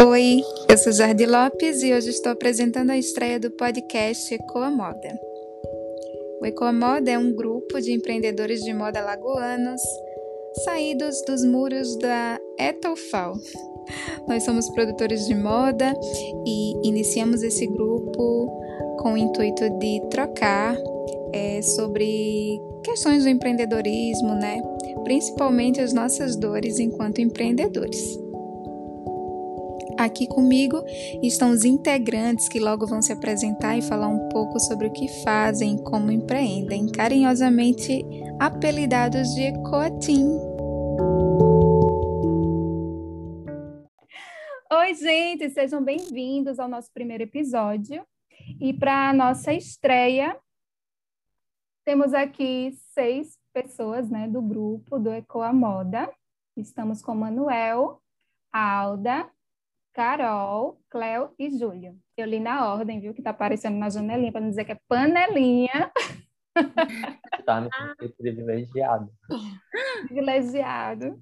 Oi, eu sou Jardim Lopes e hoje estou apresentando a estreia do podcast Ecoa Moda. O Ecoa Moda é um grupo de empreendedores de moda lagoanos saídos dos muros da Etofal. Nós somos produtores de moda e iniciamos esse grupo com o intuito de trocar é, sobre questões do empreendedorismo, né? Principalmente as nossas dores enquanto empreendedores. Aqui comigo estão os integrantes que logo vão se apresentar e falar um pouco sobre o que fazem e como empreendem, carinhosamente apelidados de Ecoatim. Oi, gente, sejam bem-vindos ao nosso primeiro episódio. E para a nossa estreia, temos aqui seis pessoas né, do grupo do Ecoa Moda. Estamos com Manuel, Alda, Carol, Cléo e Júlio. Eu li na ordem, viu, que tá aparecendo na janelinha, para não dizer que é panelinha. Tá me privilegiado. Privilegiado.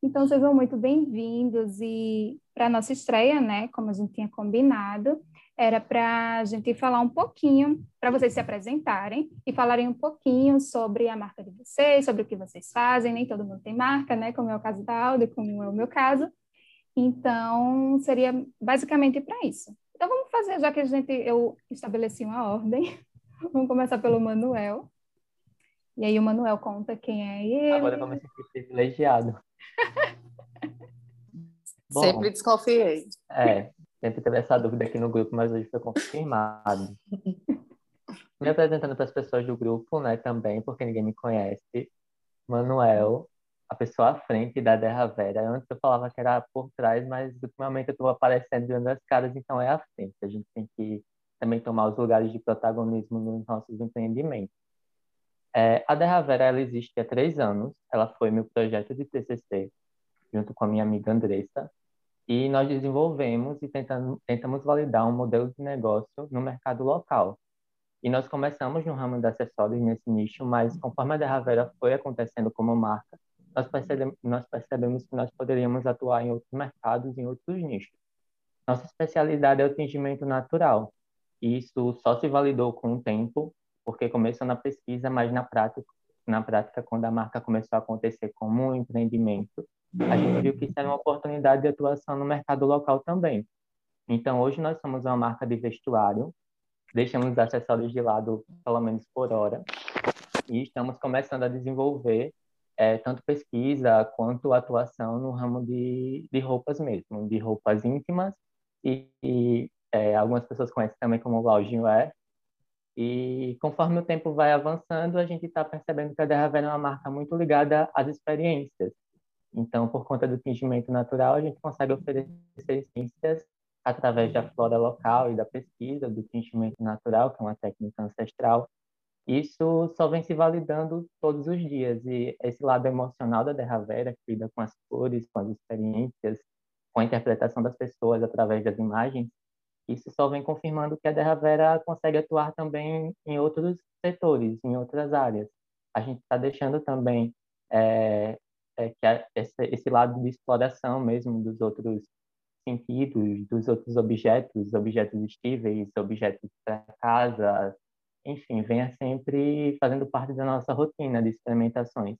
Então, sejam muito bem-vindos e para nossa estreia, né, como a gente tinha combinado, era para a gente falar um pouquinho, para vocês se apresentarem e falarem um pouquinho sobre a marca de vocês, sobre o que vocês fazem. Nem todo mundo tem marca, né, como é o caso da Alda, como é o meu caso. Então, seria basicamente para isso. Então, vamos fazer, já que a gente, eu estabeleci uma ordem, vamos começar pelo Manuel. E aí o Manuel conta quem é ele. Agora eu me sentir privilegiado. Bom, sempre desconfiei. É, sempre teve essa dúvida aqui no grupo, mas hoje foi confirmado. me apresentando para as pessoas do grupo, né, também, porque ninguém me conhece. Manuel, a pessoa à frente da Derra Vera. Antes eu falava que era por trás, mas ultimamente eu estou aparecendo vendo as caras, então é à frente. A gente tem que também tomar os lugares de protagonismo nos nossos empreendimentos. É, a Derra Vera ela existe há três anos. Ela foi meu projeto de TCC, junto com a minha amiga Andressa. E nós desenvolvemos e tentamos, tentamos validar um modelo de negócio no mercado local. E nós começamos no ramo de acessórios nesse nicho, mas conforme a Derra Vera foi acontecendo como marca, nós percebemos, nós percebemos que nós poderíamos atuar em outros mercados, em outros nichos. Nossa especialidade é o tingimento natural. E isso só se validou com o tempo, porque começou na pesquisa, mas na prática, na prática, quando a marca começou a acontecer como um empreendimento, a gente viu que isso era uma oportunidade de atuação no mercado local também. Então, hoje nós somos uma marca de vestuário, deixamos os acessórios de lado pelo menos por hora, e estamos começando a desenvolver é, tanto pesquisa quanto atuação no ramo de, de roupas mesmo, de roupas íntimas e, e é, algumas pessoas conhecem também como lounge wear. E conforme o tempo vai avançando, a gente está percebendo que a Derravel é uma marca muito ligada às experiências. Então, por conta do tingimento natural, a gente consegue oferecer experiências através da flora local e da pesquisa do tingimento natural, que é uma técnica ancestral, isso só vem se validando todos os dias. E esse lado emocional da Derravera, que lida com as cores, com as experiências, com a interpretação das pessoas através das imagens, isso só vem confirmando que a Derravera consegue atuar também em outros setores, em outras áreas. A gente está deixando também é, é, que a, esse, esse lado de exploração mesmo dos outros sentidos, dos outros objetos, objetos estíveis, objetos para casa, enfim, venha sempre fazendo parte da nossa rotina de experimentações.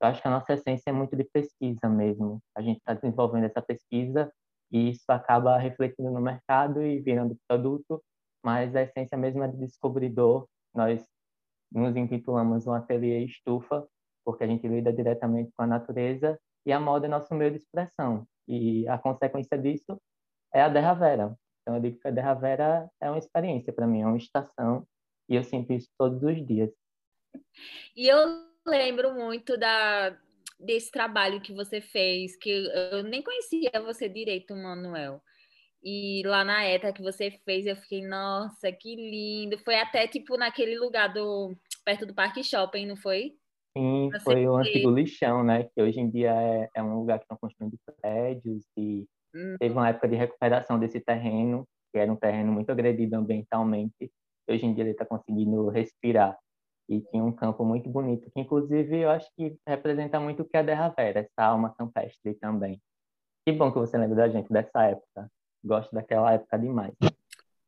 Eu acho que a nossa essência é muito de pesquisa mesmo. A gente está desenvolvendo essa pesquisa e isso acaba refletindo no mercado e virando produto, mas a essência mesmo é de descobridor. Nós nos intitulamos um ateliê estufa, porque a gente lida diretamente com a natureza e a moda é nosso meio de expressão. E a consequência disso é a Derravera. Então eu digo que a Derravera é uma experiência para mim, é uma estação e eu sinto isso todos os dias. E eu lembro muito da, desse trabalho que você fez, que eu nem conhecia você direito, Manuel. E lá na ETA que você fez, eu fiquei, nossa, que lindo. Foi até tipo naquele lugar do perto do Parque Shopping, não foi? Sim, você foi o antigo lixão, né? Que hoje em dia é, é um lugar que estão construindo prédios e uhum. teve uma época de recuperação desse terreno, que era um terreno muito agredido ambientalmente hoje em dia ele está conseguindo respirar. E tinha um campo muito bonito, que inclusive eu acho que representa muito o que é a Derra Vera, essa alma campestre também. Que bom que você lembra da gente dessa época. Gosto daquela época demais.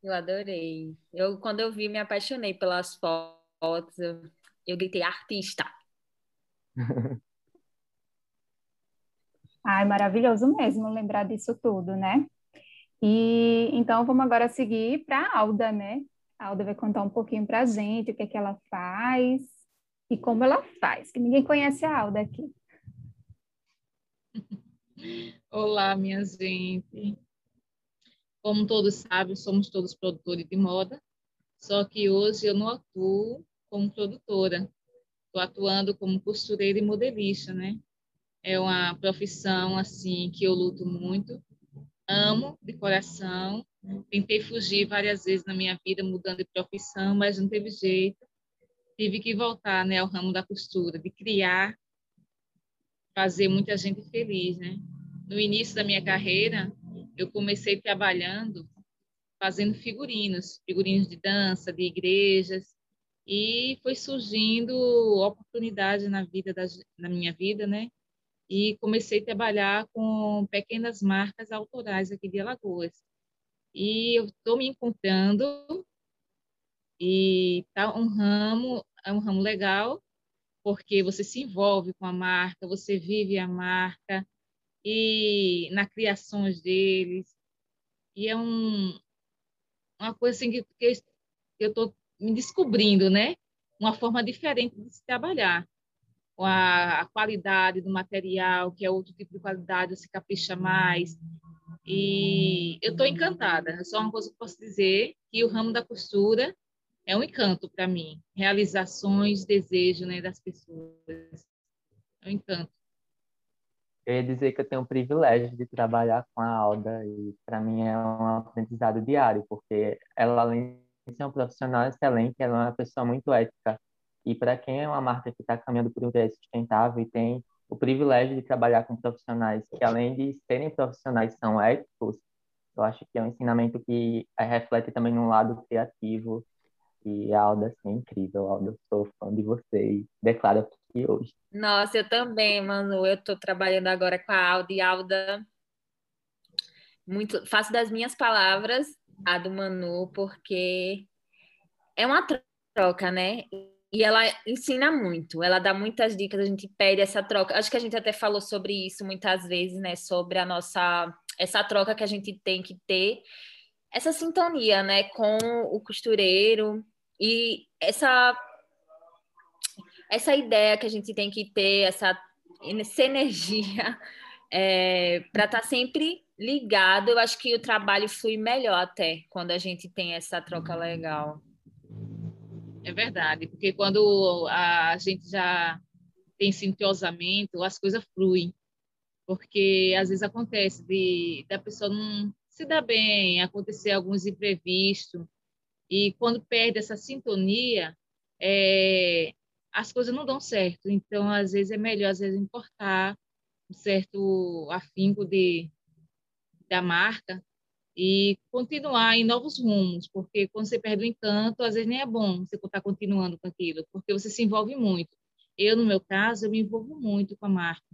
Eu adorei. Eu, quando eu vi, me apaixonei pelas fotos. Eu, eu gritei artista. Ai, maravilhoso mesmo lembrar disso tudo, né? E então vamos agora seguir para a Alda, né? A Alda vai contar um pouquinho para a gente o que é que ela faz e como ela faz, que ninguém conhece a Alda aqui. Olá, minha gente. Como todos sabem, somos todos produtores de moda, só que hoje eu não atuo como produtora. Estou atuando como costureira e modelista, né? É uma profissão assim que eu luto muito, amo de coração. Tentei fugir várias vezes na minha vida mudando de profissão, mas não teve jeito. Tive que voltar, né, ao ramo da costura, de criar, fazer muita gente feliz, né? No início da minha carreira, eu comecei trabalhando fazendo figurinos, figurinos de dança, de igrejas, e foi surgindo oportunidade na vida da, na minha vida, né? E comecei a trabalhar com pequenas marcas autorais aqui de Alagoas. E eu estou me encontrando e tá um ramo, é um ramo legal, porque você se envolve com a marca, você vive a marca, e na criações deles. E é um, uma coisa assim que, que eu estou me descobrindo, né? Uma forma diferente de se trabalhar. A, a qualidade do material, que é outro tipo de qualidade, se capricha mais. E eu estou encantada. Só uma coisa que posso dizer, que o ramo da costura é um encanto para mim. Realizações, desejo né, das pessoas. É um encanto. Eu ia dizer que eu tenho o privilégio de trabalhar com a Alda e para mim é um aprendizado diário, porque ela além de ser uma profissional excelente, ela é uma pessoa muito ética. E para quem é uma marca que está caminhando por um viés sustentável e tem o privilégio de trabalhar com profissionais que além de serem profissionais são éticos, eu acho que é um ensinamento que reflete também no lado criativo. E a Alda, assim, é incrível. Alda, sou fã de você e declaro aqui hoje. Nossa, eu também, Manu. Eu estou trabalhando agora com a Alda e Alda. Muito, faço das minhas palavras a do Manu, porque é uma troca, né? E ela ensina muito, ela dá muitas dicas, a gente pede essa troca. Acho que a gente até falou sobre isso muitas vezes, né? Sobre a nossa essa troca que a gente tem que ter, essa sintonia, né, com o costureiro e essa essa ideia que a gente tem que ter, essa, essa energia é, para estar tá sempre ligado. Eu acho que o trabalho flui melhor até quando a gente tem essa troca legal. É verdade, porque quando a gente já tem esse entrosamento, as coisas fluem. Porque às vezes acontece de da pessoa não se dar bem, acontecer alguns imprevistos, e quando perde essa sintonia, é, as coisas não dão certo. Então, às vezes, é melhor, às vezes, importar um certo afinco de, da marca e continuar em novos rumos, porque quando você perde o encanto, às vezes nem é bom você estar continuando com aquilo, porque você se envolve muito. Eu, no meu caso, eu me envolvo muito com a marca.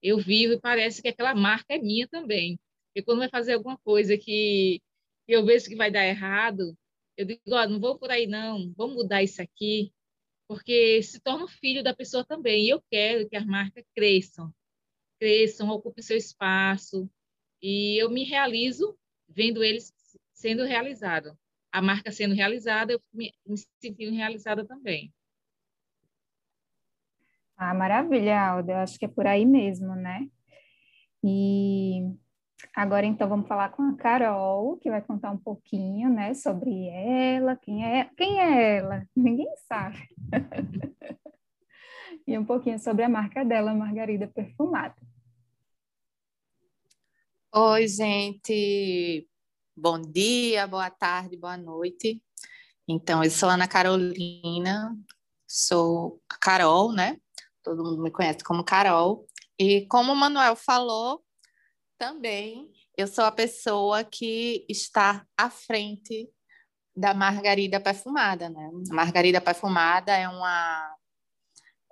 Eu vivo e parece que aquela marca é minha também. E quando vai fazer alguma coisa que eu vejo que vai dar errado, eu digo, oh, não vou por aí não, vamos mudar isso aqui, porque se torna filho da pessoa também. E eu quero que as marcas cresçam, cresçam, ocupem seu espaço. E eu me realizo vendo eles sendo realizados. A marca sendo realizada, eu me, me sentindo realizada também. Ah, maravilha, Alda. Eu acho que é por aí mesmo, né? E Agora, então, vamos falar com a Carol, que vai contar um pouquinho, né, sobre ela, quem é, quem é ela, ninguém sabe. e um pouquinho sobre a marca dela, Margarida Perfumada. Oi, gente. Bom dia, boa tarde, boa noite. Então, eu sou Ana Carolina, sou a Carol, né? Todo mundo me conhece como Carol. E como o Manuel falou, também eu sou a pessoa que está à frente da margarida perfumada, né? A margarida perfumada é uma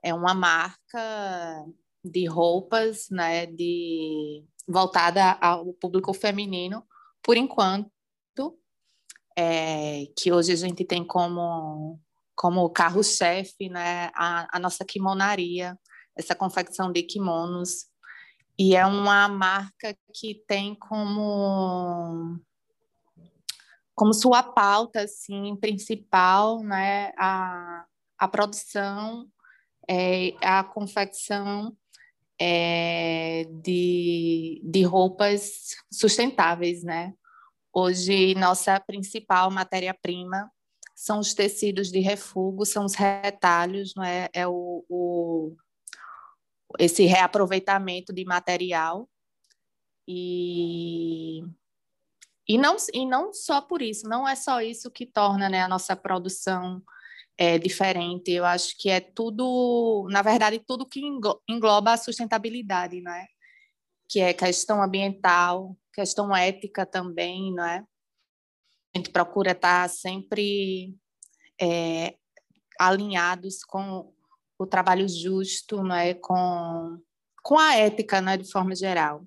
é uma marca de roupas, né, de voltada ao público feminino, por enquanto, é, que hoje a gente tem como, como carro-chefe né, a, a nossa kimonaria, essa confecção de kimonos. E é uma marca que tem como como sua pauta assim principal né a, a produção é, a confecção é, de, de roupas sustentáveis né Hoje, nossa principal matéria-prima são os tecidos de refúgio, são os retalhos, não é? é o, o, esse reaproveitamento de material. E, e, não, e não só por isso, não é só isso que torna né, a nossa produção é, diferente. Eu acho que é tudo, na verdade, tudo que engloba a sustentabilidade, não é? que é questão ambiental, questão ética também, não é? A gente procura estar sempre é, alinhados com o trabalho justo, não é? Com, com a ética, né, de forma geral.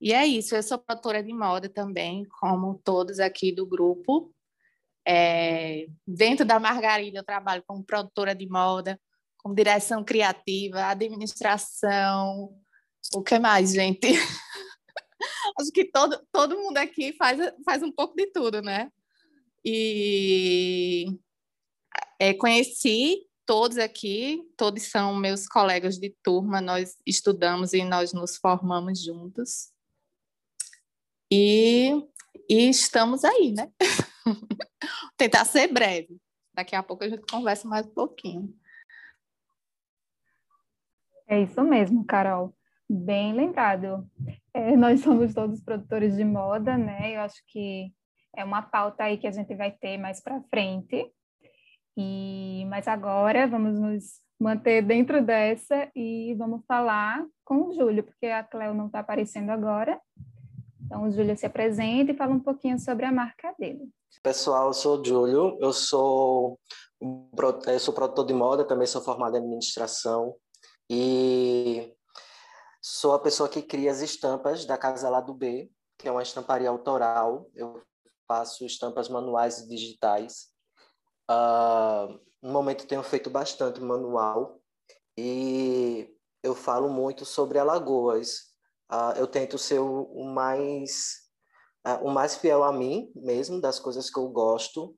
E é isso, eu sou produtora de moda também, como todos aqui do grupo. É, dentro da Margarida, eu trabalho como produtora de moda, com direção criativa, administração, o que mais, gente? Acho que todo, todo mundo aqui faz, faz um pouco de tudo, né? E é, conheci todos aqui, todos são meus colegas de turma, nós estudamos e nós nos formamos juntos. E, e estamos aí, né? Tentar ser breve. Daqui a pouco a gente conversa mais um pouquinho. É isso mesmo, Carol. Bem lembrado. É, nós somos todos produtores de moda, né? Eu acho que é uma pauta aí que a gente vai ter mais para frente. E mas agora vamos nos manter dentro dessa e vamos falar com o Júlio, porque a Cleo não está aparecendo agora. Então o Júlio se apresenta e fala um pouquinho sobre a marca dele. Pessoal, eu sou o Júlio, eu sou, eu sou produtor de moda, também sou formado em administração e Sou a pessoa que cria as estampas da Casa Lado B, que é uma estamparia autoral. Eu faço estampas manuais e digitais. Uh, no momento tenho feito bastante manual e eu falo muito sobre Alagoas. Uh, eu tento ser o, o mais uh, o mais fiel a mim mesmo, das coisas que eu gosto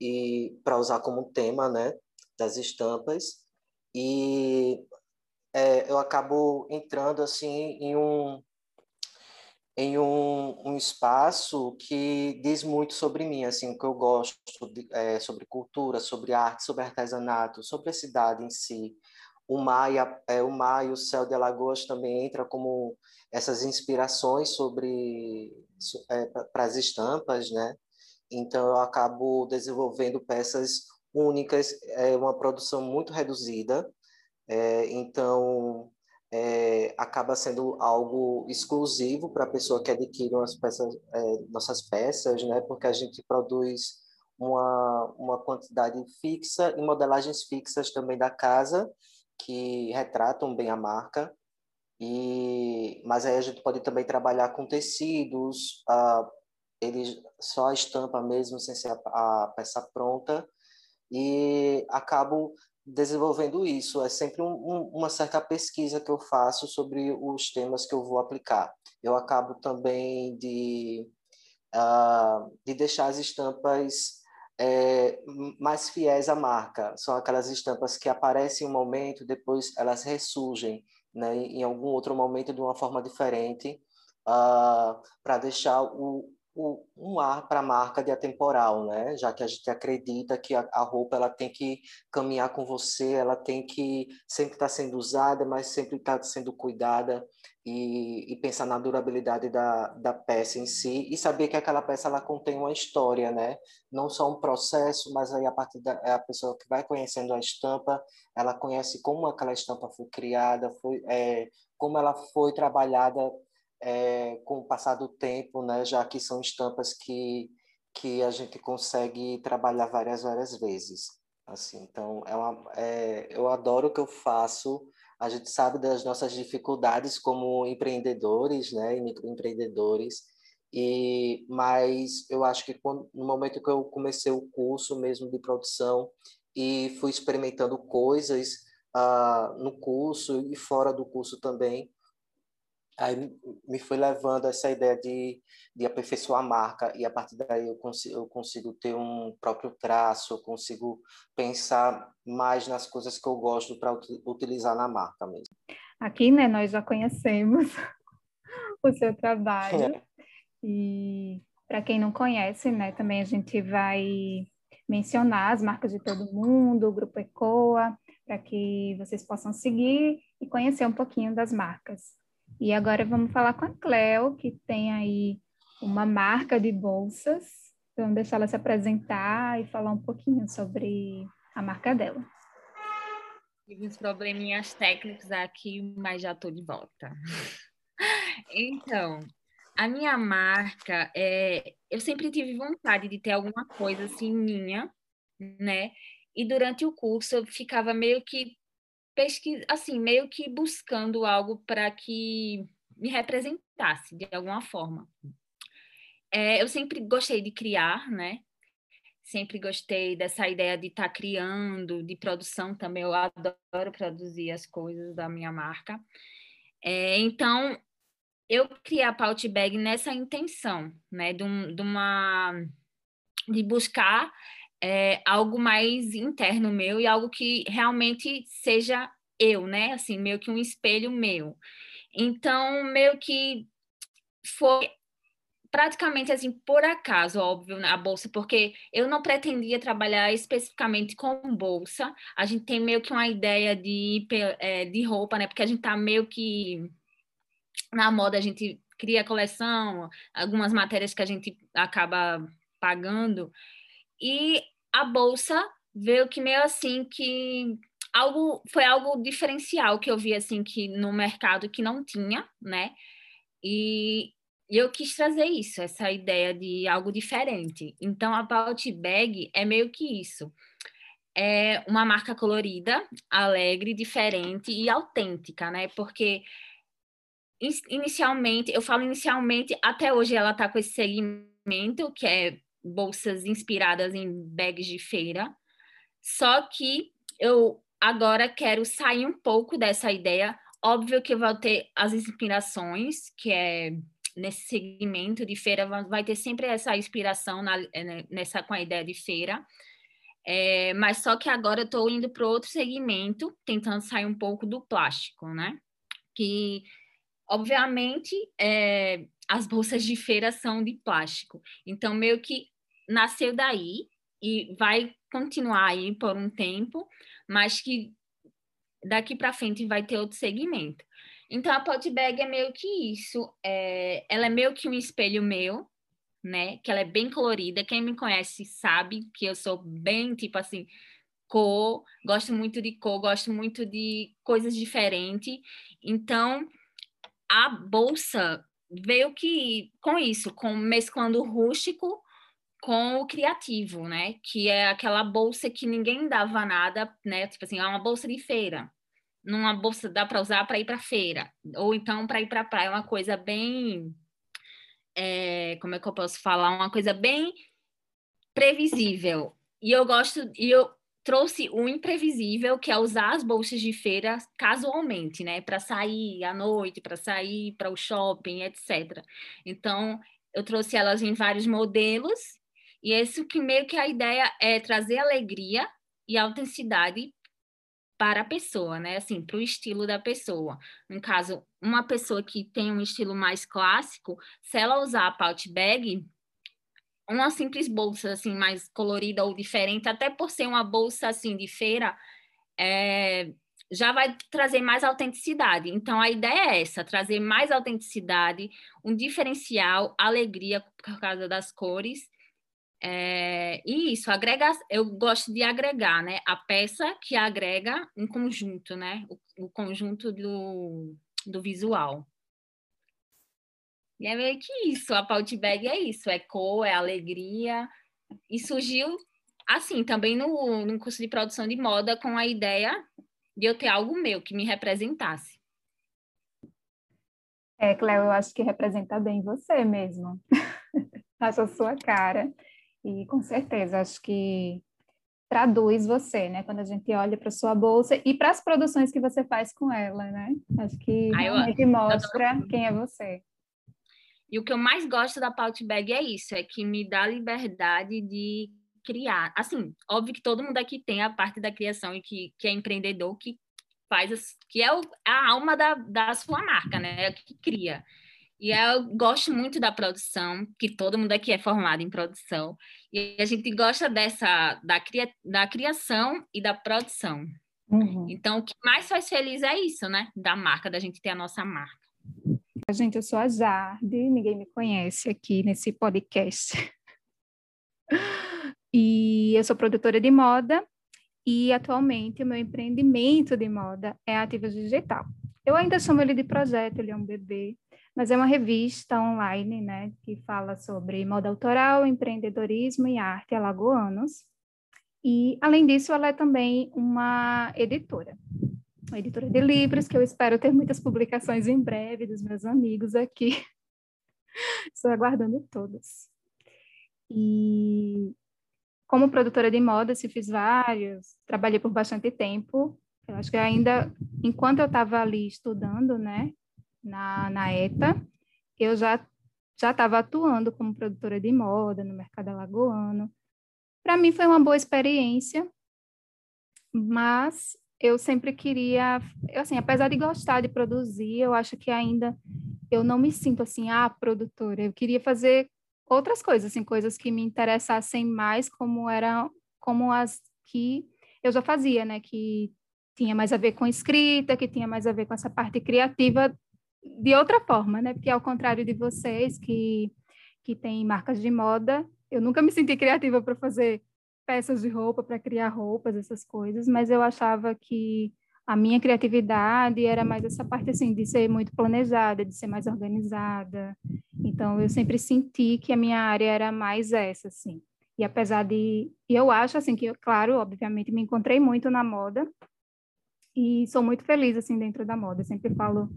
e para usar como tema, né, das estampas. E é, eu acabo entrando assim em um em um, um, espaço que diz muito sobre mim, assim, o que eu gosto de, é, sobre cultura, sobre arte, sobre artesanato, sobre a cidade em si. O mar, e a, é, o mar e o céu de Alagoas também entra como essas inspirações sobre é, para as estampas, né? Então eu acabo desenvolvendo peças únicas, é uma produção muito reduzida, é, então, é, acaba sendo algo exclusivo para a pessoa que adquire umas peças, é, nossas peças, né? Porque a gente produz uma, uma quantidade fixa e modelagens fixas também da casa que retratam bem a marca. E, mas aí a gente pode também trabalhar com tecidos, a, ele, só a estampa mesmo, sem ser a, a peça pronta. E acabo desenvolvendo isso. É sempre um, um, uma certa pesquisa que eu faço sobre os temas que eu vou aplicar. Eu acabo também de, uh, de deixar as estampas é, mais fiéis à marca. São aquelas estampas que aparecem em um momento, depois elas ressurgem né, em algum outro momento de uma forma diferente, uh, ah, para deixar o, um ar para a marca de atemporal, né? Já que a gente acredita que a, a, roupa ela tem que caminhar com você, ela tem que sempre estar tá sendo usada, mas sempre estar tá sendo cuidada e, e, pensar na durabilidade da, da peça em si e saber que aquela peça ela contém uma história, né? Não só um processo, mas aí a partir da é a pessoa que vai conhecendo a estampa, ela conhece como aquela estampa foi criada, foi é, como ela foi trabalhada é, com o passar do tempo, né, já que são estampas que, que a gente consegue trabalhar várias, várias vezes. Assim, então, é uma, é, eu adoro o que eu faço, a gente sabe das nossas dificuldades como empreendedores, né, e microempreendedores, e mas eu acho que quando, no momento que eu comecei o curso mesmo de produção e fui experimentando coisas uh, no curso e fora do curso também, aí me foi levando essa ideia de, de aperfeiçoar a marca e a partir daí eu consigo, eu consigo ter um próprio traço, eu consigo pensar mais nas coisas que eu gosto para utilizar na marca mesmo. Aqui, né, nós já conhecemos o seu trabalho é. e para quem não conhece, né, também a gente vai mencionar as marcas de todo mundo, o Grupo ECOA, para que vocês possam seguir e conhecer um pouquinho das marcas. E agora vamos falar com a Cleo, que tem aí uma marca de bolsas. Vamos deixar ela se apresentar e falar um pouquinho sobre a marca dela. Tive uns probleminhas técnicos aqui, mas já estou de volta. Então, a minha marca, é, eu sempre tive vontade de ter alguma coisa assim minha, né? E durante o curso eu ficava meio que pesquisa, assim, meio que buscando algo para que me representasse de alguma forma. É, eu sempre gostei de criar, né? Sempre gostei dessa ideia de estar tá criando, de produção também. Eu adoro produzir as coisas da minha marca. É, então, eu criei a Paut Bag nessa intenção, né? De, um, de uma de buscar é, algo mais interno meu e algo que realmente seja eu, né? Assim, meio que um espelho meu. Então, meio que foi praticamente assim por acaso, óbvio, a bolsa, porque eu não pretendia trabalhar especificamente com bolsa. A gente tem meio que uma ideia de, é, de roupa, né? Porque a gente tá meio que na moda, a gente cria coleção, algumas matérias que a gente acaba pagando. E a bolsa veio que meio assim que algo foi algo diferencial que eu vi assim que no mercado que não tinha, né? E, eu quis trazer isso, essa ideia de algo diferente. Então a Paut Bag é meio que isso. É uma marca colorida, alegre, diferente e autêntica, né? Porque inicialmente, eu falo inicialmente, até hoje ela está com esse segmento que é bolsas inspiradas em bags de feira. Só que eu agora quero sair um pouco dessa ideia. Óbvio que vai ter as inspirações, que é nesse segmento de feira, vai ter sempre essa inspiração na, né, nessa com a ideia de feira. É, mas só que agora eu estou indo para outro segmento, tentando sair um pouco do plástico, né? Que, obviamente, é, as bolsas de feira são de plástico. Então, meio que nasceu daí e vai continuar aí por um tempo, mas que daqui para frente vai ter outro segmento. Então a pot bag é meio que isso, é, ela é meio que um espelho meu, né? Que ela é bem colorida. Quem me conhece sabe que eu sou bem tipo assim cor, gosto muito de cor, gosto muito de coisas diferentes. Então a bolsa veio que com isso, com mesclando o rústico com o criativo, né? Que é aquela bolsa que ninguém dava nada, né? Tipo assim, é uma bolsa de feira. Numa bolsa dá para usar para ir para feira, ou então para ir para praia, uma coisa bem é, como é que eu posso falar? Uma coisa bem previsível. E eu gosto, e eu trouxe o imprevisível, que é usar as bolsas de feira casualmente, né? Para sair à noite, para sair para o shopping, etc. Então, eu trouxe elas em vários modelos e esse que meio que a ideia é trazer alegria e autenticidade para a pessoa, né? Assim, para o estilo da pessoa. No caso, uma pessoa que tem um estilo mais clássico, se ela usar a pouch bag, uma simples bolsa assim mais colorida ou diferente, até por ser uma bolsa assim de feira, é, já vai trazer mais autenticidade. Então a ideia é essa, trazer mais autenticidade, um diferencial, alegria por causa das cores é, e isso, agrega, eu gosto de agregar, né? A peça que agrega um conjunto, né? O, o conjunto do, do visual. E é meio que isso, a Paut Bag é isso, é cor, é alegria. E surgiu, assim, também no, no curso de produção de moda com a ideia de eu ter algo meu que me representasse. É, Cléo, eu acho que representa bem você mesmo. acho a sua cara. E com certeza, acho que traduz você, né? Quando a gente olha para sua bolsa e para as produções que você faz com ela, né? Acho que ah, realmente mostra quem é você. E o que eu mais gosto da Pout Bag é isso, é que me dá liberdade de criar. Assim, óbvio que todo mundo aqui tem a parte da criação e que, que é empreendedor, que faz, que é o, a alma da, da sua marca, né? É que cria. E eu gosto muito da produção, que todo mundo aqui é formado em produção. E a gente gosta dessa, da, cria, da criação e da produção. Uhum. Então, o que mais faz feliz é isso, né? Da marca, da gente ter a nossa marca. Gente, eu sou a Jarde, ninguém me conhece aqui nesse podcast. E eu sou produtora de moda e atualmente o meu empreendimento de moda é a Ativas Digital. Eu ainda chamo ele de projeto, ele é um bebê, mas é uma revista online, né, que fala sobre moda autoral, empreendedorismo e arte alagoanos. E, além disso, ela é também uma editora, uma editora de livros, que eu espero ter muitas publicações em breve dos meus amigos aqui. Estou aguardando todas. E como produtora de moda, se fiz vários, trabalhei por bastante tempo. Eu acho que ainda, enquanto eu estava ali estudando, né, na, na ETA, eu já já estava atuando como produtora de moda no mercado alagoano. Para mim foi uma boa experiência, mas eu sempre queria, assim, apesar de gostar de produzir, eu acho que ainda eu não me sinto assim, ah, produtora. Eu queria fazer outras coisas, assim, coisas que me interessassem mais, como eram, como as que eu já fazia, né, que tinha mais a ver com escrita, que tinha mais a ver com essa parte criativa de outra forma, né? Porque ao contrário de vocês que que têm marcas de moda, eu nunca me senti criativa para fazer peças de roupa, para criar roupas, essas coisas, mas eu achava que a minha criatividade era mais essa parte assim de ser muito planejada, de ser mais organizada. Então eu sempre senti que a minha área era mais essa assim. E apesar de eu acho assim que claro, obviamente me encontrei muito na moda, e sou muito feliz assim dentro da moda. Eu sempre falo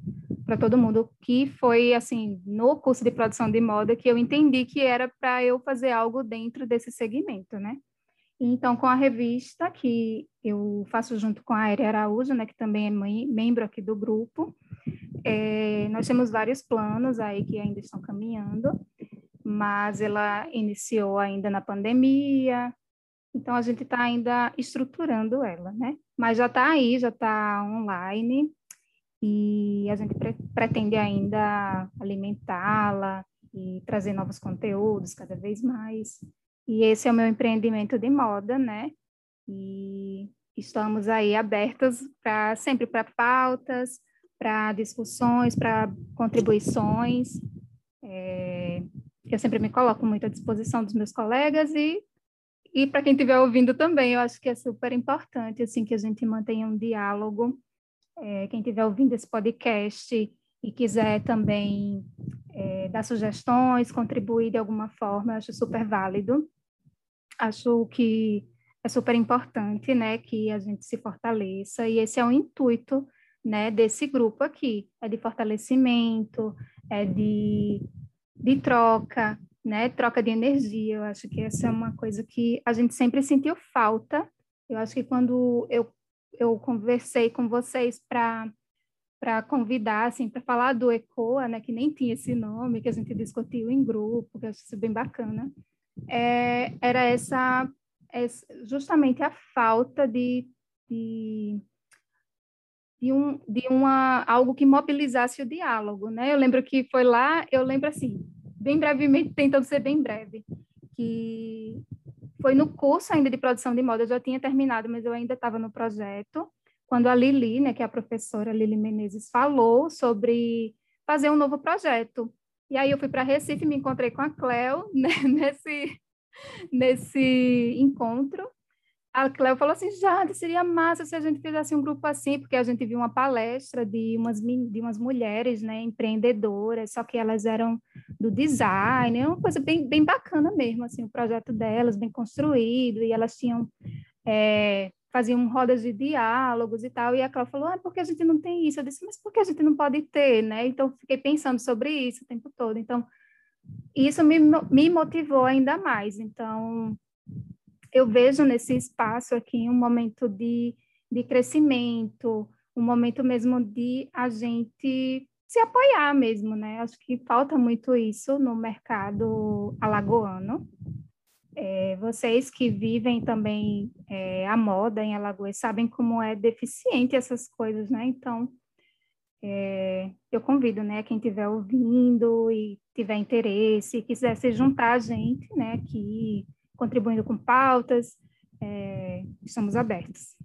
para todo mundo que foi assim no curso de produção de moda que eu entendi que era para eu fazer algo dentro desse segmento, né? Então, com a revista que eu faço junto com a Aérea Araújo, né, que também é mãe, membro aqui do grupo, é, nós temos vários planos aí que ainda estão caminhando, mas ela iniciou ainda na pandemia, então a gente está ainda estruturando ela, né? Mas já está aí, já está online e a gente pre pretende ainda alimentá-la e trazer novos conteúdos cada vez mais. E esse é o meu empreendimento de moda, né? E estamos aí abertos para sempre para pautas, para discussões, para contribuições. É, eu sempre me coloco muito à disposição dos meus colegas e e para quem estiver ouvindo também, eu acho que é super importante assim que a gente mantenha um diálogo. É, quem estiver ouvindo esse podcast e quiser também é, dar sugestões, contribuir de alguma forma, eu acho super válido. Acho que é super importante, né, que a gente se fortaleça e esse é o intuito, né, desse grupo aqui, é de fortalecimento, é de, de troca, né? Troca de energia. Eu acho que essa é uma coisa que a gente sempre sentiu falta. Eu acho que quando eu, eu conversei com vocês para para convidar, assim, para falar do ECOA, né, que nem tinha esse nome, que a gente discutiu em grupo, que eu acho isso bem bacana, é, era essa, essa, justamente a falta de, de, de, um, de uma, algo que mobilizasse o diálogo, né? Eu lembro que foi lá, eu lembro assim, bem brevemente, tentando ser bem breve, que foi no curso ainda de produção de moda, eu já tinha terminado, mas eu ainda estava no projeto, quando a Lili, né, que é a professora Lili Menezes, falou sobre fazer um novo projeto. E aí eu fui para Recife, me encontrei com a Cleo né, nesse, nesse encontro, a Cleo falou assim, Jade, seria massa se a gente fizesse um grupo assim, porque a gente viu uma palestra de umas, de umas mulheres, né, empreendedoras, só que elas eram do design, é uma coisa bem, bem bacana mesmo, assim, o projeto delas, bem construído, e elas tinham, é, faziam rodas de diálogos e tal, e a Cláudia falou, ah, por que a gente não tem isso? Eu disse, mas por que a gente não pode ter, né? Então, fiquei pensando sobre isso o tempo todo. Então, isso me, me motivou ainda mais. Então, eu vejo nesse espaço aqui um momento de, de crescimento, um momento mesmo de a gente se apoiar mesmo, né? Acho que falta muito isso no mercado alagoano. É, vocês que vivem também é, a moda em Alagoas sabem como é deficiente essas coisas, né? Então, é, eu convido, né, quem estiver ouvindo e tiver interesse, quiser se juntar a gente, né, aqui, contribuindo com pautas, é, estamos abertos.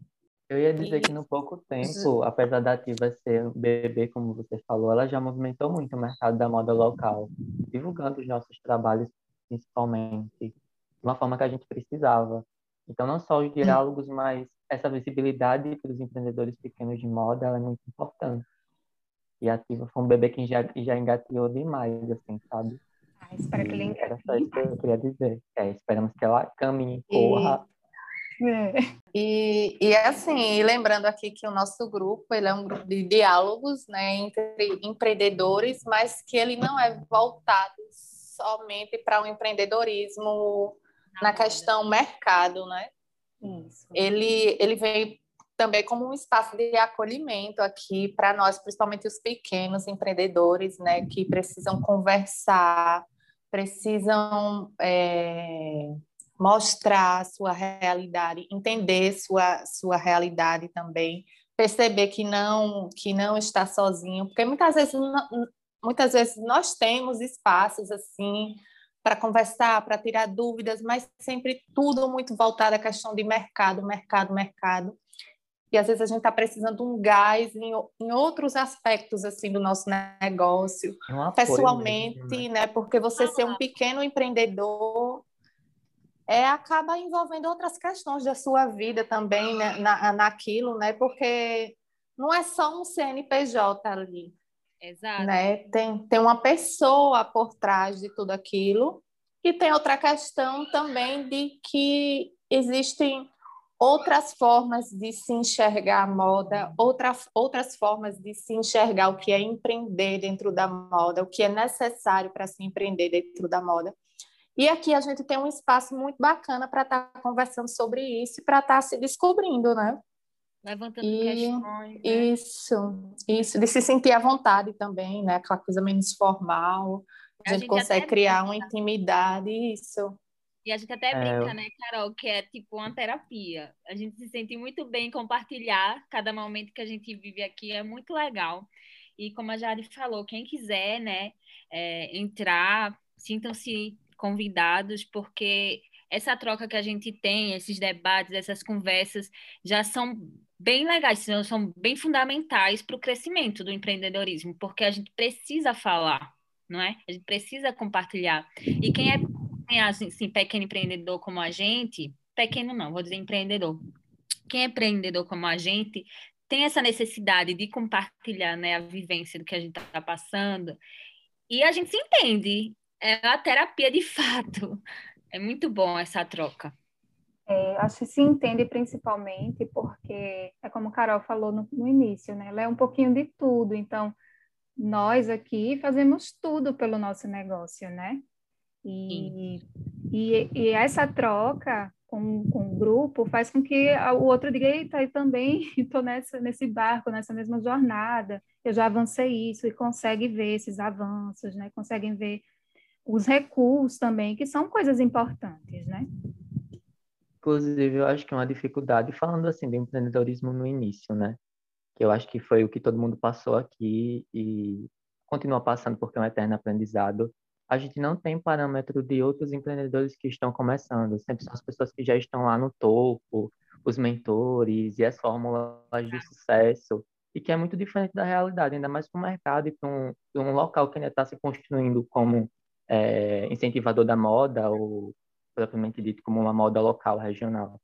Eu ia dizer que no pouco tempo, apesar da Ativa ser bebê, como você falou, ela já movimentou muito o mercado da moda local, divulgando os nossos trabalhos, principalmente, de uma forma que a gente precisava. Então, não só os diálogos, mas essa visibilidade para os empreendedores pequenos de moda é muito importante. E a Ativa foi um bebê que já, já engateou demais, assim, sabe? Ah, espero que ele. Era só isso que eu queria dizer. É, esperamos que ela caminhe, corra. É. E, e assim, lembrando aqui que o nosso grupo ele é um grupo de diálogos né, entre empreendedores, mas que ele não é voltado somente para o empreendedorismo na questão mercado, né? Isso. Ele, ele veio também como um espaço de acolhimento aqui para nós, principalmente os pequenos empreendedores, né, que precisam conversar, precisam é, mostrar sua realidade, entender sua, sua realidade também, perceber que não que não está sozinho, porque muitas vezes muitas vezes nós temos espaços assim para conversar, para tirar dúvidas, mas sempre tudo muito voltado à questão de mercado, mercado, mercado e às vezes a gente está precisando de um gás em, em, outros aspectos assim do nosso negócio, um pessoalmente, mesmo, né? né? Porque você ser um pequeno empreendedor é acaba envolvendo outras questões da sua vida também né? Na, naquilo, né? Porque não é só um CNPJ ali. Exato. Né? Tem, tem uma pessoa por trás de tudo aquilo. E tem outra questão também de que existem outras formas de se enxergar a moda, outra, outras formas de se enxergar o que é empreender dentro da moda, o que é necessário para se empreender dentro da moda. E aqui a gente tem um espaço muito bacana para estar tá conversando sobre isso e para estar tá se descobrindo, né? Levantando e, questões. Né? Isso, isso, de se sentir à vontade também, né? Aquela coisa menos formal. A, a gente, gente consegue criar uma intimidade, isso. E a gente até é, brinca, né, Carol, que é tipo uma terapia. A gente se sente muito bem compartilhar cada momento que a gente vive aqui, é muito legal. E como a Jari falou, quem quiser, né, é, entrar, sintam-se convidados, porque essa troca que a gente tem, esses debates, essas conversas, já são bem legais, são bem fundamentais para o crescimento do empreendedorismo, porque a gente precisa falar, não é? A gente precisa compartilhar. E quem é é assim, pequeno empreendedor como a gente, pequeno não, vou dizer empreendedor. Quem é empreendedor como a gente tem essa necessidade de compartilhar né, a vivência do que a gente está passando e a gente se entende. É a terapia de fato. É muito bom essa troca. É, acho que se entende principalmente porque, é como Carol falou no, no início, né? Ela é um pouquinho de tudo. Então, nós aqui fazemos tudo pelo nosso negócio, né? E, e, e, essa troca com, com o grupo faz com que o outro diga, eita, eu também estou nesse barco, nessa mesma jornada, eu já avancei isso, e consegue ver esses avanços, né? Conseguem ver os recursos também, que são coisas importantes, né? Inclusive, eu acho que é uma dificuldade, falando assim, do empreendedorismo no início, né? Que eu acho que foi o que todo mundo passou aqui e continua passando porque é um eterno aprendizado, a gente não tem parâmetro de outros empreendedores que estão começando. Sempre são as pessoas que já estão lá no topo, os mentores e as fórmulas de sucesso, e que é muito diferente da realidade, ainda mais para o mercado e para um, um, local que ainda está se construindo como é, incentivador da moda, ou propriamente dito como uma moda local, regional.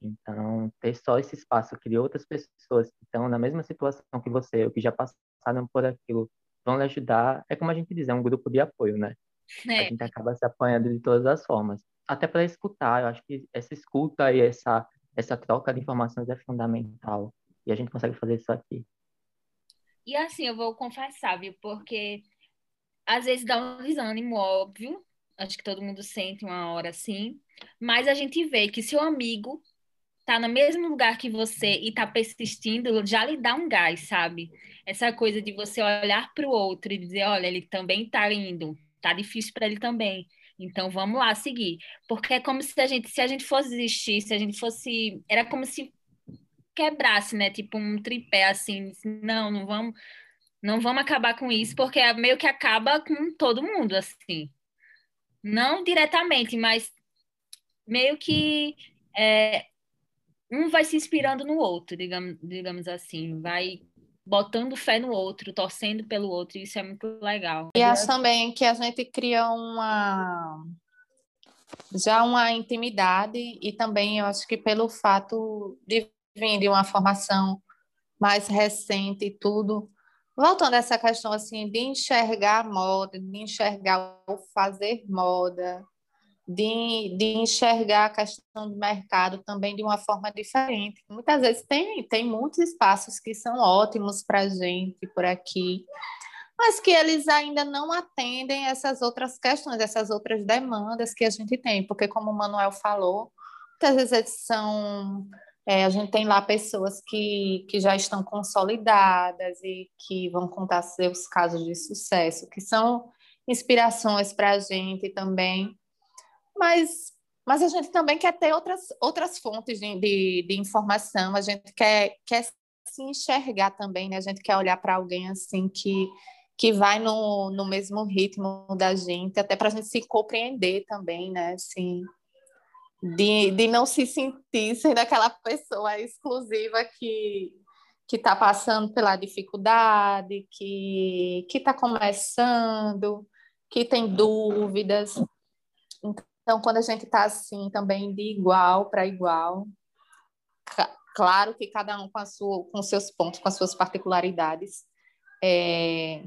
Então, ter só esse espaço de outras pessoas que estão na mesma situação que você, ou que já passaram por aquilo, vão lhe ajudar. É como a gente diz, é um grupo de apoio, né? É. A gente acaba se apanhando de todas as formas. Até para escutar, eu acho que essa escuta e essa essa troca de informações é fundamental. E a gente consegue fazer isso aqui. E assim, eu vou confessar, viu? Porque às vezes dá um desânimo, óbvio. Acho que todo mundo sente uma hora assim. Mas a gente vê que seu amigo tá no mesmo lugar que você e tá persistindo, já lhe dá um gás, sabe? Essa coisa de você olhar para o outro e dizer, olha, ele também tá indo, tá difícil para ele também. Então vamos lá seguir, porque é como se a gente, se a gente fosse desistir, se a gente fosse, era como se quebrasse, né? Tipo um tripé assim, não, não vamos, não vamos acabar com isso, porque é meio que acaba com todo mundo assim. Não diretamente, mas meio que é, um vai se inspirando no outro, digamos, digamos assim, vai botando fé no outro, torcendo pelo outro, e isso é muito legal. E acho também que a gente cria uma já uma intimidade e também eu acho que pelo fato de vir de uma formação mais recente e tudo, voltando a essa questão assim de enxergar a moda, de enxergar o fazer moda, de, de enxergar a questão do mercado também de uma forma diferente. Muitas vezes tem, tem muitos espaços que são ótimos para a gente por aqui, mas que eles ainda não atendem essas outras questões, essas outras demandas que a gente tem, porque como o Manuel falou, muitas vezes são é, a gente tem lá pessoas que, que já estão consolidadas e que vão contar seus casos de sucesso, que são inspirações para a gente também mas, mas a gente também quer ter outras, outras fontes de, de, de informação, a gente quer, quer se enxergar também, né? A gente quer olhar para alguém assim que, que vai no, no mesmo ritmo da gente, até para a gente se compreender também, né? Assim, de, de não se sentir sendo aquela pessoa exclusiva que que está passando pela dificuldade, que que está começando, que tem dúvidas. Então, quando a gente está assim, também de igual para igual, claro que cada um com, a sua, com seus pontos, com as suas particularidades, é,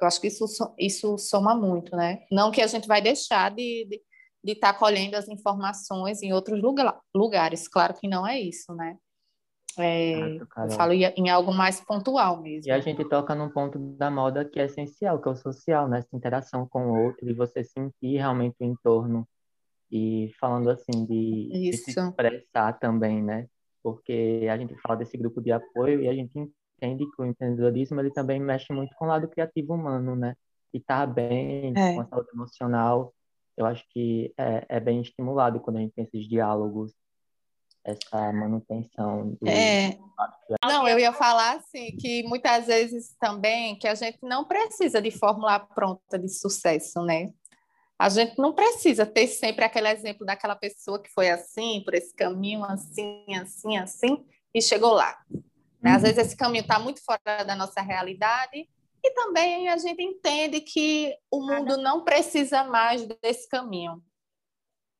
eu acho que isso, isso soma muito, né? Não que a gente vai deixar de estar de, de tá colhendo as informações em outros lugar, lugares, claro que não é isso, né? É, eu falo em algo mais pontual mesmo. E a gente toca num ponto da moda que é essencial, que é o social, né? Essa interação com o outro e você sentir realmente o entorno e falando assim de, de, se expressar também, né? Porque a gente fala desse grupo de apoio e a gente entende que o empreendedorismo ele também mexe muito com o lado criativo humano, né? E tá bem, é. com a saúde emocional, eu acho que é, é, bem estimulado quando a gente tem esses diálogos, essa manutenção. Do... É. Não, eu ia falar assim que muitas vezes também que a gente não precisa de fórmula pronta de sucesso, né? A gente não precisa ter sempre aquele exemplo daquela pessoa que foi assim, por esse caminho, assim, assim, assim, e chegou lá. Né? Às vezes esse caminho está muito fora da nossa realidade e também a gente entende que o mundo não precisa mais desse caminho.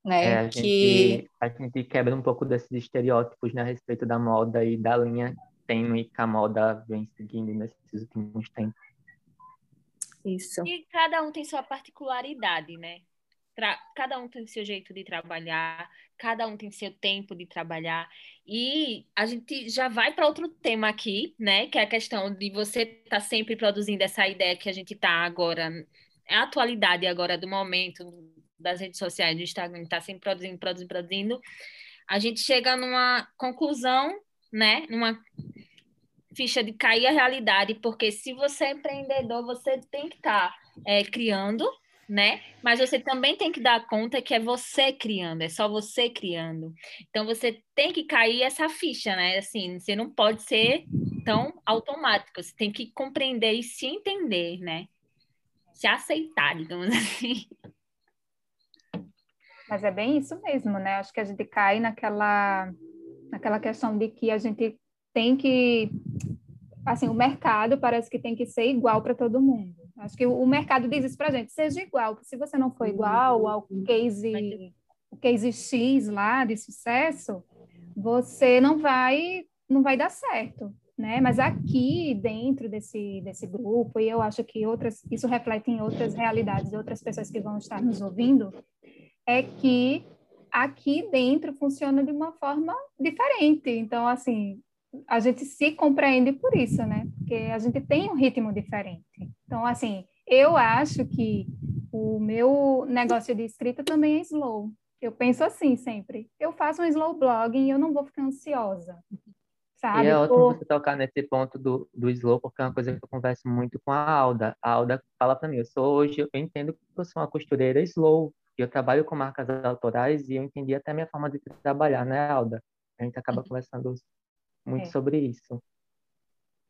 Né? É, a, que... gente, a gente quebra um pouco desses estereótipos né, a respeito da moda e da linha tênue que a moda vem seguindo nesses últimos tempos. Isso. E cada um tem sua particularidade, né? Tra cada um tem seu jeito de trabalhar, cada um tem seu tempo de trabalhar. E a gente já vai para outro tema aqui, né? Que é a questão de você estar tá sempre produzindo essa ideia que a gente está agora, a atualidade agora do momento das redes sociais, do Instagram, está sempre produzindo, produzindo, produzindo. A gente chega numa conclusão, né? Numa ficha de cair a realidade, porque se você é empreendedor, você tem que estar tá, é, criando, né? Mas você também tem que dar conta que é você criando, é só você criando. Então você tem que cair essa ficha, né? Assim, você não pode ser tão automático, você tem que compreender e se entender, né? Se aceitar, digamos assim. Mas é bem isso mesmo, né? Acho que a gente cai naquela naquela questão de que a gente tem que assim, o mercado parece que tem que ser igual para todo mundo. Acho que o mercado diz isso para a gente, seja igual, se você não for igual ao case, o case X lá de sucesso, você não vai, não vai dar certo, né? Mas aqui dentro desse, desse grupo, e eu acho que outras, isso reflete em outras realidades, outras pessoas que vão estar nos ouvindo, é que aqui dentro funciona de uma forma diferente. Então, assim, a gente se compreende por isso, né? Porque a gente tem um ritmo diferente. Então, assim, eu acho que o meu negócio de escrita também é slow. Eu penso assim sempre. Eu faço um slow blogging e eu não vou ficar ansiosa. Sabe? E é ótimo Por... você tocar nesse ponto do, do slow, porque é uma coisa que eu converso muito com a Alda. A Alda fala para mim, eu sou hoje, eu entendo que eu sou uma costureira slow, eu trabalho com marcas autorais e eu entendi até a minha forma de trabalhar, né, Alda? A gente acaba conversando muito é. sobre isso.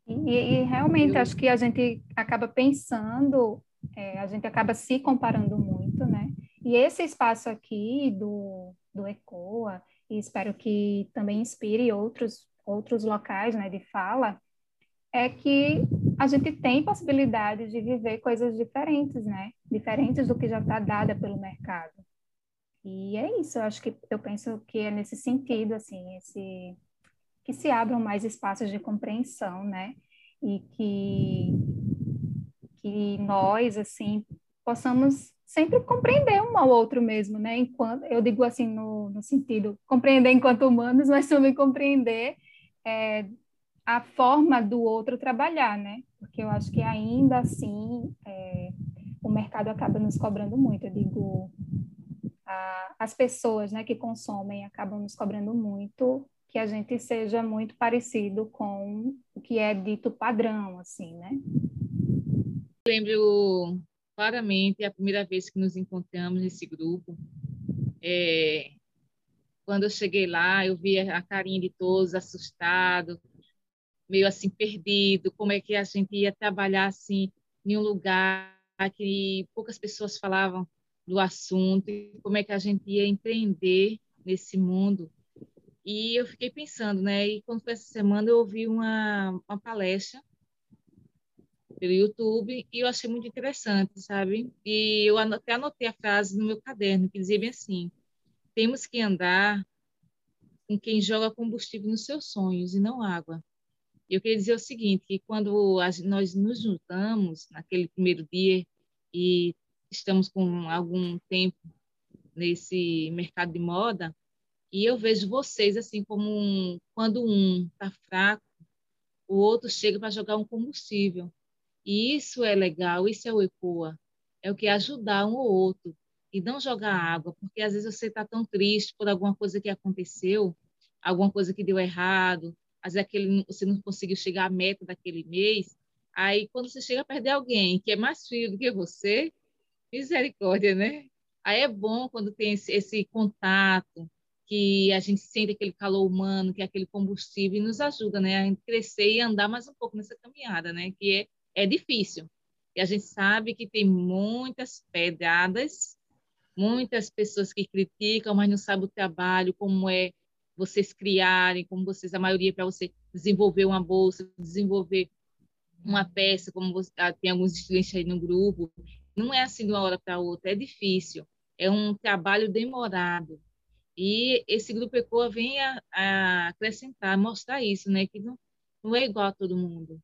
E, e, realmente acho que a gente acaba pensando, é, a gente acaba se comparando muito, né? E esse espaço aqui do, do ECOA, e espero que também inspire outros, outros locais né, de fala, é que a gente tem possibilidade de viver coisas diferentes, né? Diferentes do que já está dada pelo mercado. E é isso, eu acho que eu penso que é nesse sentido, assim, esse que se abram mais espaços de compreensão, né? E que, que nós, assim, possamos sempre compreender um ao outro mesmo, né? Enquanto, eu digo assim, no, no sentido, compreender enquanto humanos, mas também compreender é, a forma do outro trabalhar, né? Porque eu acho que ainda assim é, o mercado acaba nos cobrando muito. Eu digo, as pessoas né, que consomem acabam nos cobrando muito que a gente seja muito parecido com o que é dito padrão, assim, né? Lembro claramente a primeira vez que nos encontramos nesse grupo. É, quando eu cheguei lá, eu vi a carinha de todos assustado, meio assim perdido, como é que a gente ia trabalhar assim em um lugar que poucas pessoas falavam do assunto, como é que a gente ia empreender nesse mundo e eu fiquei pensando, né? E quando foi essa semana, eu ouvi uma, uma palestra pelo YouTube e eu achei muito interessante, sabe? E eu até anotei a frase no meu caderno, que dizia bem assim: temos que andar com quem joga combustível nos seus sonhos e não água. E eu queria dizer o seguinte, que quando nós nos juntamos naquele primeiro dia e estamos com algum tempo nesse mercado de moda, e eu vejo vocês assim como um, quando um está fraco, o outro chega para jogar um combustível. E isso é legal, isso é o ECOA. É o que ajudar um ou outro e não jogar água, porque às vezes você está tão triste por alguma coisa que aconteceu, alguma coisa que deu errado, às vezes aquele, você não conseguiu chegar à meta daquele mês. Aí, quando você chega a perder alguém que é mais frio do que você, misericórdia, né? Aí é bom quando tem esse, esse contato, que a gente sente aquele calor humano, que é aquele combustível, e nos ajuda né, a crescer e andar mais um pouco nessa caminhada, né, que é, é difícil. E a gente sabe que tem muitas pedradas, muitas pessoas que criticam, mas não sabem o trabalho, como é vocês criarem, como vocês, a maioria, para você desenvolver uma bolsa, desenvolver uma peça, como você, ah, tem alguns estudantes aí no grupo. Não é assim de uma hora para outra, é difícil. É um trabalho demorado. E esse grupo ECOA vem a, a acrescentar, mostrar isso, né? Que não, não é igual a todo mundo.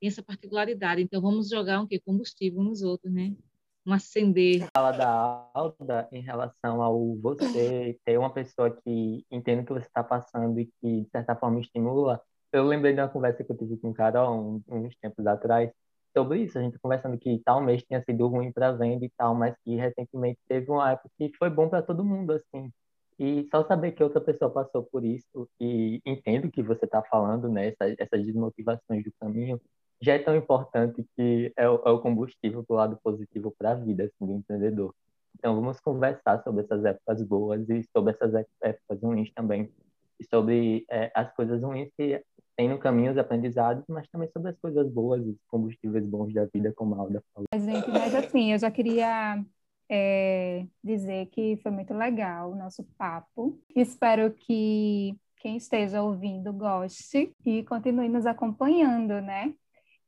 Tem essa particularidade. Então, vamos jogar um quê? Combustível nos outros, né? Um acender. Fala da Alda em relação ao você ter uma pessoa que entende o que você está passando e que, de certa forma, estimula. Eu lembrei de uma conversa que eu tive com o Carol uns tempos atrás, sobre isso, a gente conversando que tal mês tinha sido ruim para venda e tal, mas que recentemente teve uma época que foi bom para todo mundo, assim. E só saber que outra pessoa passou por isso e entende o que você está falando, né? Essa, essas desmotivações do caminho, já é tão importante que é o, é o combustível para o lado positivo para a vida assim, do empreendedor. Então, vamos conversar sobre essas épocas boas e sobre essas épocas ruins também. E sobre é, as coisas ruins que tem no caminho, os aprendizados, mas também sobre as coisas boas, os combustíveis bons da vida, como a Alda falou. Gente, mas assim, eu já queria é, dizer que foi muito legal o nosso papo. Espero que quem esteja ouvindo goste e continue nos acompanhando, né?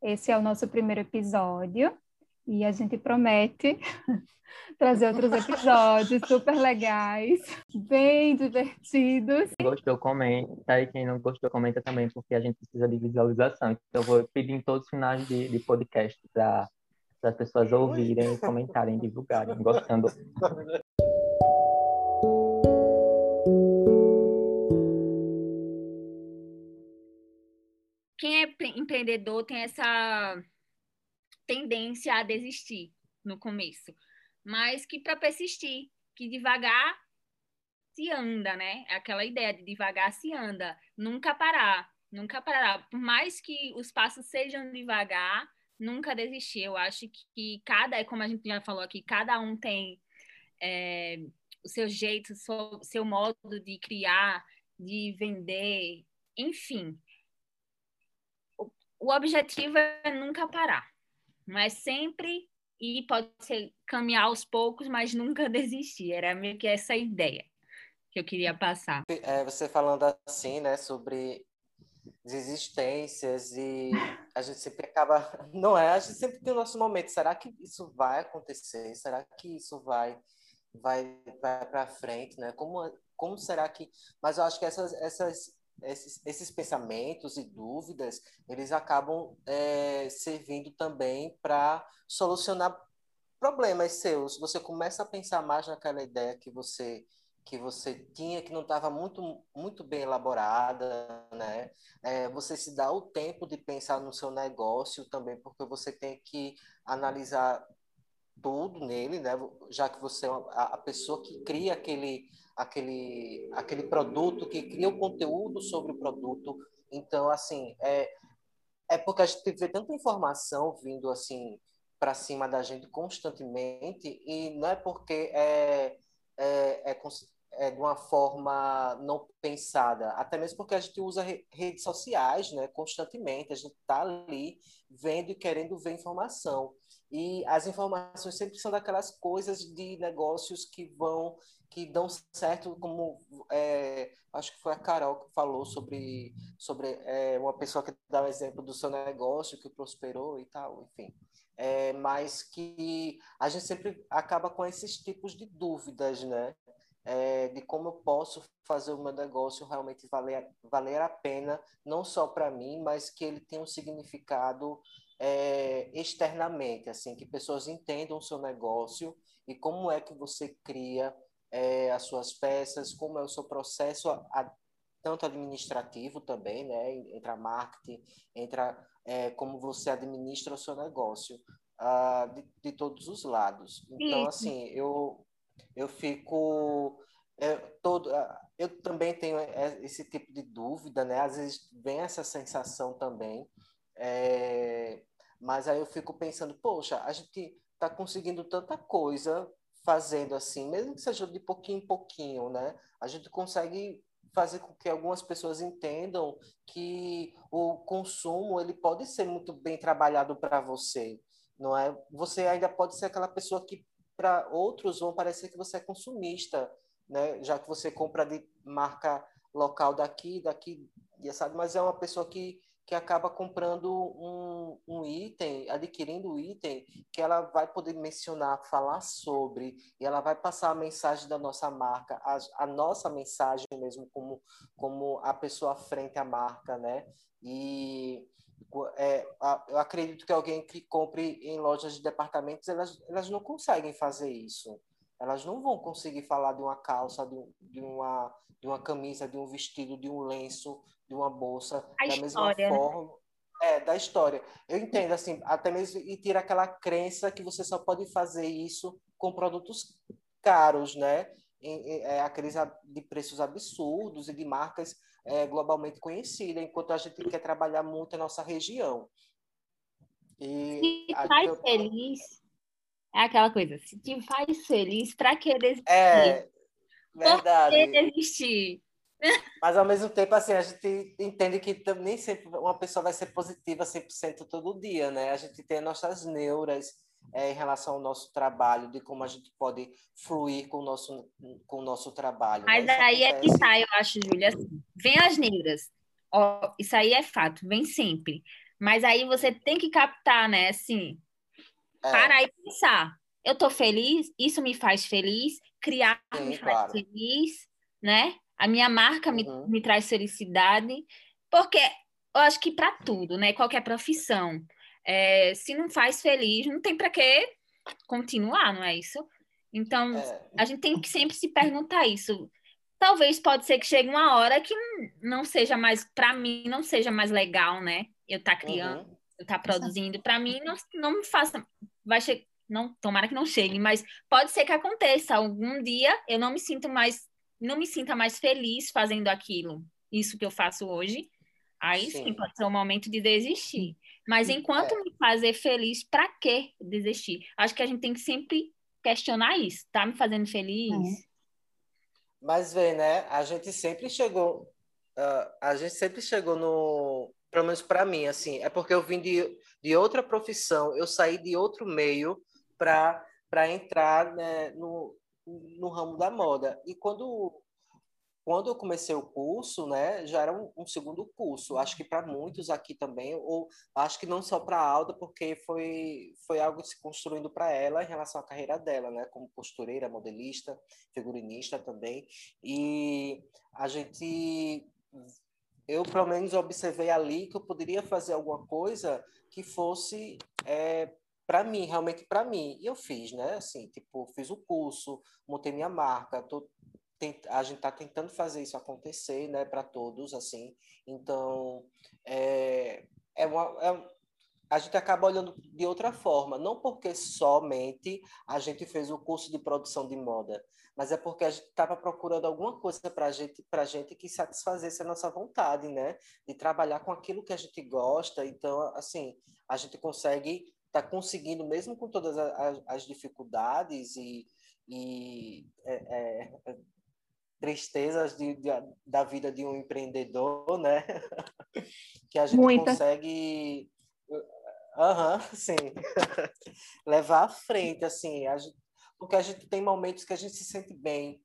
Esse é o nosso primeiro episódio e a gente promete trazer outros episódios super legais, bem divertidos. Quem gostou, comenta. E quem não gostou, comenta também, porque a gente precisa de visualização. Então, eu vou pedir em todos os finais de, de podcast para para as pessoas ouvirem, comentarem, divulgarem, gostando. Quem é empreendedor tem essa tendência a desistir no começo, mas que para persistir, que devagar se anda, né? É aquela ideia de devagar se anda, nunca parar, nunca parar. Por mais que os passos sejam devagar, nunca desistir. Eu acho que cada, é como a gente já falou aqui, cada um tem é, o seu jeito, seu, seu modo de criar, de vender, enfim. O, o objetivo é nunca parar, mas sempre e pode ser caminhar aos poucos, mas nunca desistir. Era meio que essa ideia que eu queria passar. É, você falando assim, né, sobre desistências e a gente sempre acaba, não é? A gente sempre tem o nosso momento. Será que isso vai acontecer? Será que isso vai vai vai para frente, né? Como como será que? Mas eu acho que essas essas esses, esses pensamentos e dúvidas eles acabam é, servindo também para solucionar problemas seus. Você começa a pensar mais naquela ideia que você que você tinha que não estava muito muito bem elaborada, né? É, você se dá o tempo de pensar no seu negócio também, porque você tem que analisar tudo nele, né? Já que você é a, pessoa que cria aquele aquele aquele produto, que cria o conteúdo sobre o produto. Então, assim, é é porque a gente vê tanta informação vindo assim para cima da gente constantemente e não é porque é é, é, é, de uma forma não pensada, até mesmo porque a gente usa re redes sociais né, constantemente, a gente está ali vendo e querendo ver informação. E as informações sempre são daquelas coisas de negócios que vão, que dão certo, como é, acho que foi a Carol que falou sobre, sobre é, uma pessoa que dá o um exemplo do seu negócio que prosperou e tal, enfim é, mas que a gente sempre acaba com esses tipos de dúvidas, né? É, de como eu posso fazer o meu negócio realmente valer, valer a pena, não só para mim, mas que ele tenha um significado é, externamente, assim, que pessoas entendam o seu negócio e como é que você cria é, as suas peças, como é o seu processo, a, a, tanto administrativo também, né? Entra marketing, entra é, como você administra o seu negócio uh, de, de, todos os lados. Então, assim, eu, eu fico. É, todo, eu também tenho é, esse tipo de dúvida, né? Às vezes vem essa sensação também, é, mas aí eu fico pensando, poxa, a gente está conseguindo tanta coisa fazendo assim, mesmo que seja de pouquinho em pouquinho, né? A gente consegue fazer com que algumas pessoas entendam que o consumo ele pode ser muito bem trabalhado para você, não é? Você ainda pode ser aquela pessoa que para outros vão parecer que você é consumista, né? Já que você compra de marca local daqui, daqui, sabe? Mas é uma pessoa que que acaba comprando um, um item, adquirindo um item que ela vai poder mencionar, falar sobre, e ela vai passar a mensagem da nossa marca, a, a nossa mensagem mesmo como, como a pessoa frente à marca, né? E é, eu acredito que alguém que compre em lojas de departamentos, elas, elas não conseguem fazer isso. Elas não vão conseguir falar de uma calça, de, de, uma, de uma camisa, de um vestido, de um lenço, de uma bolsa, a da história, mesma né? forma. É, da história. Eu entendo, assim, até mesmo e tira aquela crença que você só pode fazer isso com produtos caros, né? Em, é, aqueles de preços absurdos e de marcas é, globalmente conhecidas, enquanto a gente quer trabalhar muito a nossa região. E se faz eu... feliz, é aquela coisa, se te faz feliz, para que desistir? É, verdade. Por que desistir? Mas ao mesmo tempo, assim, a gente entende que nem sempre uma pessoa vai ser positiva 100% todo dia, né? A gente tem nossas neuras é, em relação ao nosso trabalho, de como a gente pode fluir com o nosso, com o nosso trabalho. Mas né? aí acontece... é que tá, eu acho, Júlia. Assim, vem as neuras. Ó, isso aí é fato, vem sempre. Mas aí você tem que captar, né? Assim, é. parar e pensar. Eu tô feliz, isso me faz feliz, criar Sim, me faz claro. feliz, né? A minha marca me, uhum. me traz felicidade, porque eu acho que para tudo, né? Qualquer profissão. É, se não faz feliz, não tem para que continuar, não é isso? Então, é. a gente tem que sempre se perguntar isso. Talvez pode ser que chegue uma hora que não seja mais, para mim, não seja mais legal, né? eu tá criando, uhum. eu tá produzindo, para mim não, não me faça, vai chegar, não, tomara que não chegue, mas pode ser que aconteça algum dia eu não me sinto mais, não me sinta mais feliz fazendo aquilo, isso que eu faço hoje. Aí sim, sim pode ser o momento de desistir. Mas enquanto é. me fazer feliz, para que desistir? Acho que a gente tem que sempre questionar isso. Tá me fazendo feliz? É. Mas vê, né? A gente sempre chegou, uh, a gente sempre chegou no, pelo menos para mim, assim, é porque eu vim de, de outra profissão, eu saí de outro meio para para entrar né, no, no ramo da moda. E quando quando eu comecei o curso, né, já era um, um segundo curso. Acho que para muitos aqui também, ou acho que não só para a Alda, porque foi, foi algo se construindo para ela em relação à carreira dela, né, como costureira, modelista, figurinista também. E a gente, eu pelo menos observei ali que eu poderia fazer alguma coisa que fosse é, para mim, realmente para mim. E eu fiz, né? Assim, tipo, fiz o curso, montei minha marca, tô a gente está tentando fazer isso acontecer, né, para todos, assim. Então, é, é uma, é, a gente acaba olhando de outra forma, não porque somente a gente fez o curso de produção de moda, mas é porque a gente estava procurando alguma coisa para a gente, para gente que satisfazesse a nossa vontade, né, de trabalhar com aquilo que a gente gosta. Então, assim, a gente consegue está conseguindo, mesmo com todas as, as dificuldades e, e é, é, tristezas de, de, da vida de um empreendedor, né? que a gente Muita. consegue, uhum, sim, levar à frente, assim, a gente, porque a gente tem momentos que a gente se sente bem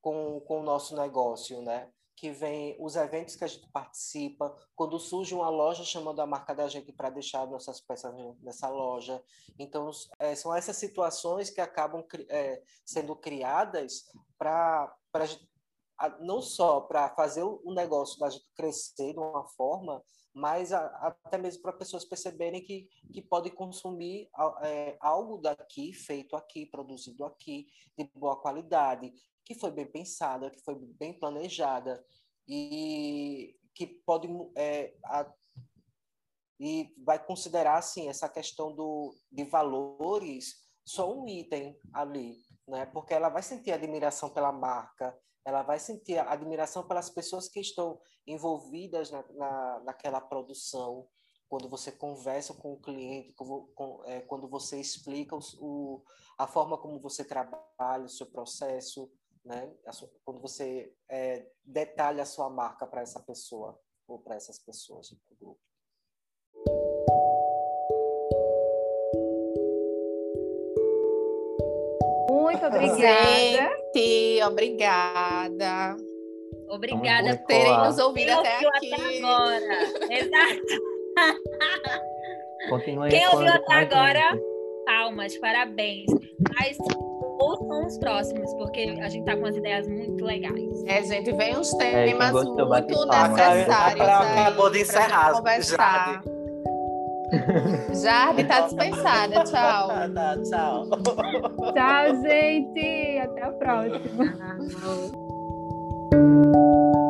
com, com o nosso negócio, né? Que vem os eventos que a gente participa, quando surge uma loja chamando a marca da gente para deixar nossas peças nessa loja. Então, é, são essas situações que acabam é, sendo criadas para a gente não só para fazer o negócio da gente crescer de uma forma, mas a, até mesmo para pessoas perceberem que, que podem consumir é, algo daqui, feito aqui, produzido aqui, de boa qualidade, que foi bem pensada, que foi bem planejada e que pode é, a, e vai considerar assim essa questão do, de valores só um item ali, né? Porque ela vai sentir admiração pela marca, ela vai sentir admiração pelas pessoas que estão envolvidas na, na, naquela produção, quando você conversa com o cliente, com, com, é, quando você explica o, o, a forma como você trabalha, o seu processo, né? Sua, quando você é, detalha a sua marca para essa pessoa ou para essas pessoas do grupo. Muito obrigada. Gente, obrigada. Obrigada por terem nos ouvido até aqui. Até agora. Exato. Continue Quem ouviu até agora, palmas, parabéns. Mas ouçam os próximos, porque a gente tá com umas ideias muito legais. É, gente, vem uns é, temas é, muito necessários. Acabou de encerrar. Conversar. Jardim tá dispensada. Tchau. Tá, tchau. Tchau, gente. Até a próxima.